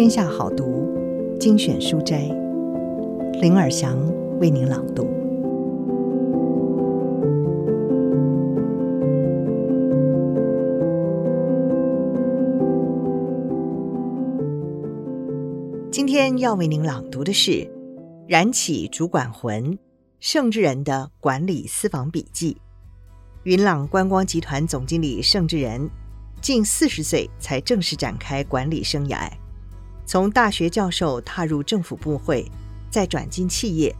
天下好读精选书斋，林尔祥为您朗读。今天要为您朗读的是《燃起主管魂》盛志仁的管理私房笔记。云朗观光集团总经理盛志仁，近四十岁才正式展开管理生涯。从大学教授踏入政府部会，再转进企业，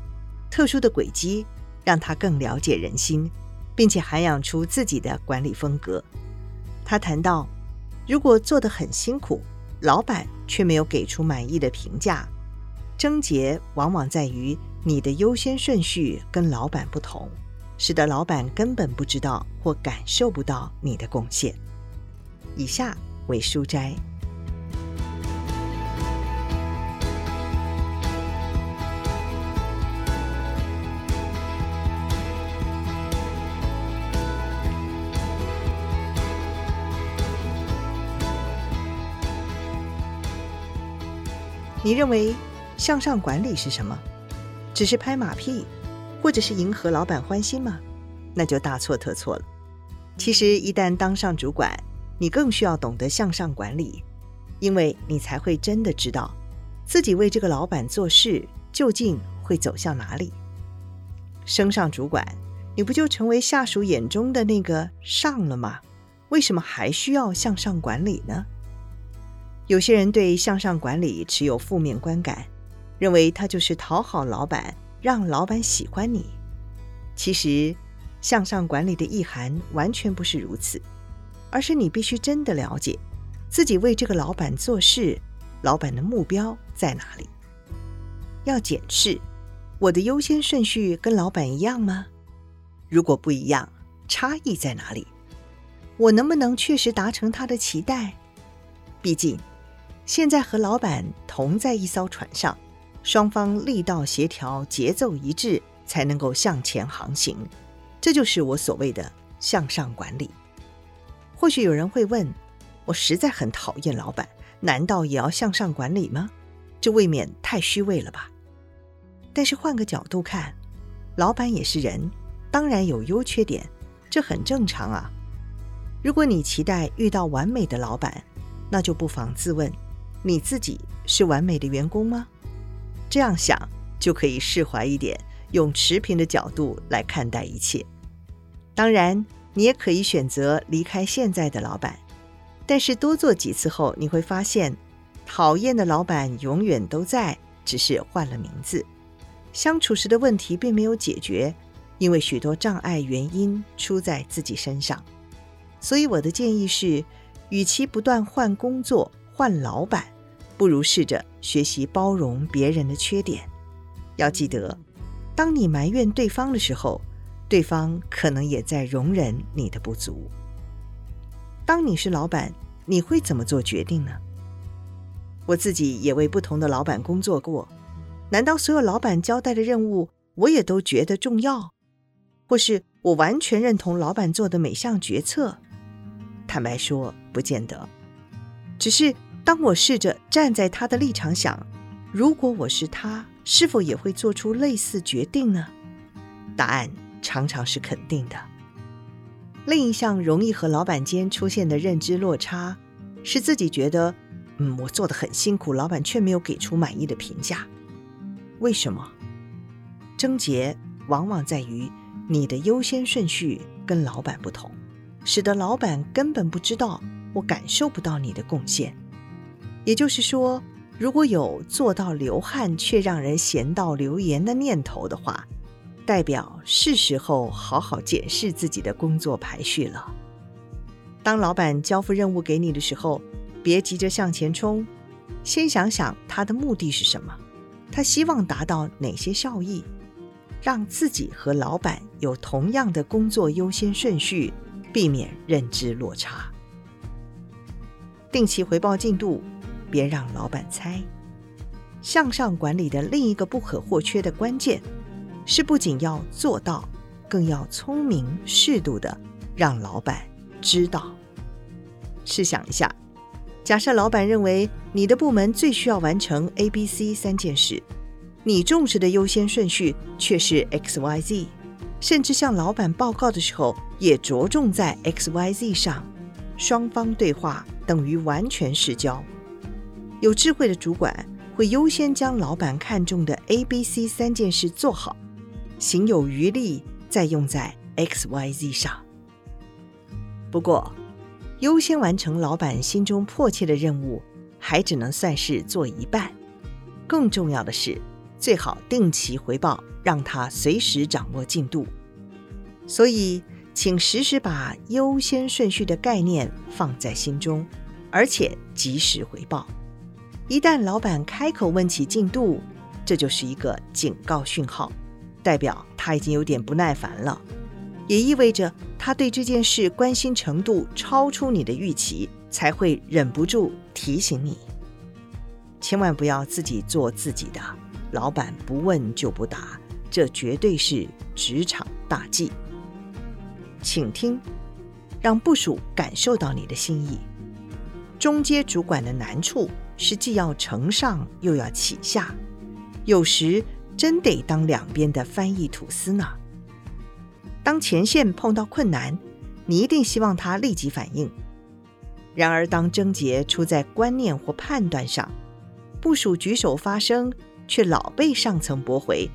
特殊的轨迹让他更了解人心，并且涵养出自己的管理风格。他谈到，如果做得很辛苦，老板却没有给出满意的评价，症结往往在于你的优先顺序跟老板不同，使得老板根本不知道或感受不到你的贡献。以下为书斋。你认为向上管理是什么？只是拍马屁，或者是迎合老板欢心吗？那就大错特错了。其实，一旦当上主管，你更需要懂得向上管理，因为你才会真的知道自己为这个老板做事究竟会走向哪里。升上主管，你不就成为下属眼中的那个上了吗？为什么还需要向上管理呢？有些人对向上管理持有负面观感，认为他就是讨好老板，让老板喜欢你。其实，向上管理的意涵完全不是如此，而是你必须真的了解自己为这个老板做事，老板的目标在哪里。要检视我的优先顺序跟老板一样吗？如果不一样，差异在哪里？我能不能确实达成他的期待？毕竟。现在和老板同在一艘船上，双方力道协调、节奏一致，才能够向前航行。这就是我所谓的向上管理。或许有人会问：我实在很讨厌老板，难道也要向上管理吗？这未免太虚伪了吧？但是换个角度看，老板也是人，当然有优缺点，这很正常啊。如果你期待遇到完美的老板，那就不妨自问。你自己是完美的员工吗？这样想就可以释怀一点，用持平的角度来看待一切。当然，你也可以选择离开现在的老板，但是多做几次后，你会发现，讨厌的老板永远都在，只是换了名字。相处时的问题并没有解决，因为许多障碍原因出在自己身上。所以我的建议是，与其不断换工作，换老板，不如试着学习包容别人的缺点。要记得，当你埋怨对方的时候，对方可能也在容忍你的不足。当你是老板，你会怎么做决定呢？我自己也为不同的老板工作过。难道所有老板交代的任务，我也都觉得重要？或是我完全认同老板做的每项决策？坦白说，不见得。只是。当我试着站在他的立场想，如果我是他，是否也会做出类似决定呢？答案常常是肯定的。另一项容易和老板间出现的认知落差，是自己觉得，嗯，我做得很辛苦，老板却没有给出满意的评价。为什么？症结往往在于你的优先顺序跟老板不同，使得老板根本不知道我感受不到你的贡献。也就是说，如果有做到流汗却让人闲到流言的念头的话，代表是时候好好检视自己的工作排序了。当老板交付任务给你的时候，别急着向前冲，先想想他的目的是什么，他希望达到哪些效益，让自己和老板有同样的工作优先顺序，避免认知落差。定期回报进度。别让老板猜。向上管理的另一个不可或缺的关键，是不仅要做到，更要聪明适度的让老板知道。试想一下，假设老板认为你的部门最需要完成 A、B、C 三件事，你重视的优先顺序却是 X、Y、Z，甚至向老板报告的时候也着重在 X、Y、Z 上，双方对话等于完全失焦。有智慧的主管会优先将老板看中的 A、B、C 三件事做好，行有余力再用在 X、Y、Z 上。不过，优先完成老板心中迫切的任务，还只能算是做一半。更重要的是，最好定期回报，让他随时掌握进度。所以，请时时把优先顺序的概念放在心中，而且及时回报。一旦老板开口问起进度，这就是一个警告讯号，代表他已经有点不耐烦了。也意味着他对这件事关心程度超出你的预期，才会忍不住提醒你。千万不要自己做自己的，老板不问就不答，这绝对是职场大忌。请听，让部属感受到你的心意。中阶主管的难处是既要承上又要启下，有时真得当两边的翻译吐司呢。当前线碰到困难，你一定希望他立即反应。然而，当症结出在观念或判断上，部署举手发声，却老被上层驳回。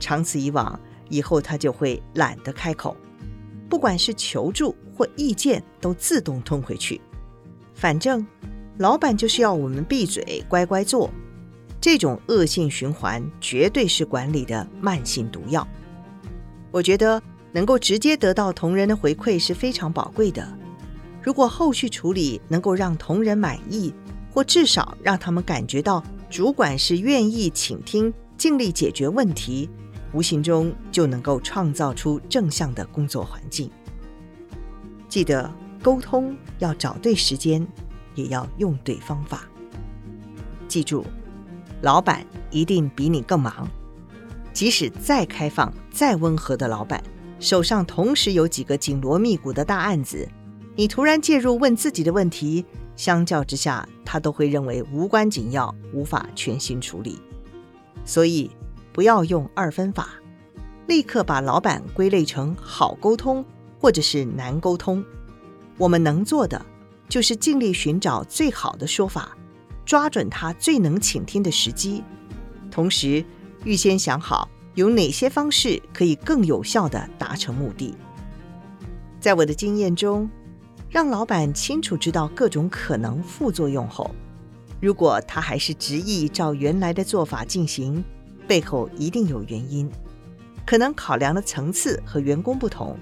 长此以往，以后他就会懒得开口，不管是求助或意见，都自动吞回去。反正老板就是要我们闭嘴乖乖做，这种恶性循环绝对是管理的慢性毒药。我觉得。能够直接得到同仁的回馈是非常宝贵的。如果后续处理能够让同仁满意，或至少让他们感觉到主管是愿意倾听、尽力解决问题，无形中就能够创造出正向的工作环境。记得沟通要找对时间，也要用对方法。记住，老板一定比你更忙，即使再开放、再温和的老板。手上同时有几个紧锣密鼓的大案子，你突然介入问自己的问题，相较之下，他都会认为无关紧要，无法全心处理。所以，不要用二分法，立刻把老板归类成好沟通或者是难沟通。我们能做的就是尽力寻找最好的说法，抓准他最能倾听的时机，同时预先想好。有哪些方式可以更有效地达成目的？在我的经验中，让老板清楚知道各种可能副作用后，如果他还是执意照原来的做法进行，背后一定有原因，可能考量的层次和员工不同，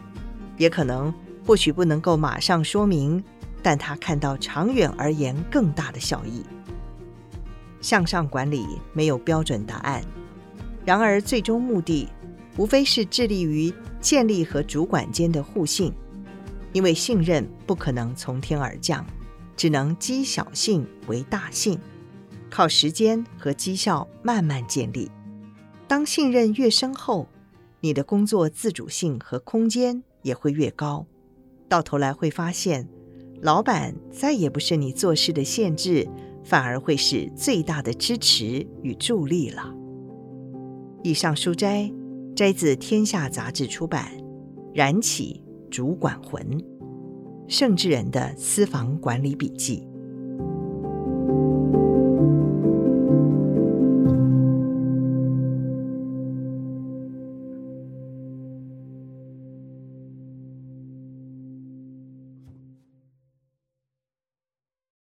也可能或许不能够马上说明，但他看到长远而言更大的效益。向上管理没有标准答案。然而，最终目的无非是致力于建立和主管间的互信，因为信任不可能从天而降，只能积小信为大信，靠时间和绩效慢慢建立。当信任越深厚，你的工作自主性和空间也会越高。到头来会发现，老板再也不是你做事的限制，反而会是最大的支持与助力了。以上书摘摘自《天下杂志》出版《燃起主管魂》，盛智人的私房管理笔记。